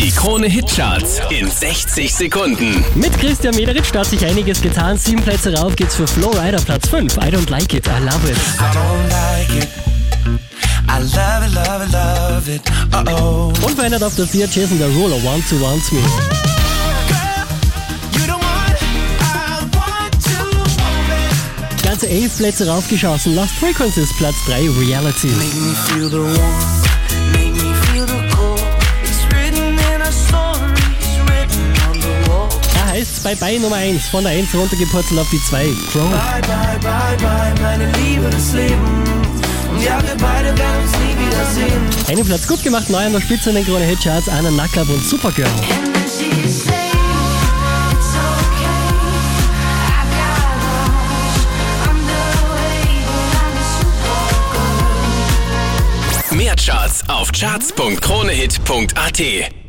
Die Krone Hitcharts in 60 Sekunden. Mit Christian Mederitsch hat sich einiges getan. Sieben Plätze rauf geht's für Flow Rider Platz 5. I don't like it, I love it. I don't like it. I love it, love it, love it. Uh oh. Unverändert auf der 4 Jason Derulo, Want to Want Me. Ganze elf Plätze raufgeschossen. Lost Frequencies Platz 3, Reality. Make me feel the warmth, Da heißt's Bye Bye Nummer 1. Von der 1 runtergepurzelt auf die 2, Crow. Bye, bye, bye, bye, meine Liebe des Lebens. Und ja, wir beide werden uns nie wiedersehen. Einen Platz gut gemacht, neu an der Spitze in den Krone Hitcharts. Anna Nacklab und supergirl. Mehr Charts auf charts.kronehit.at.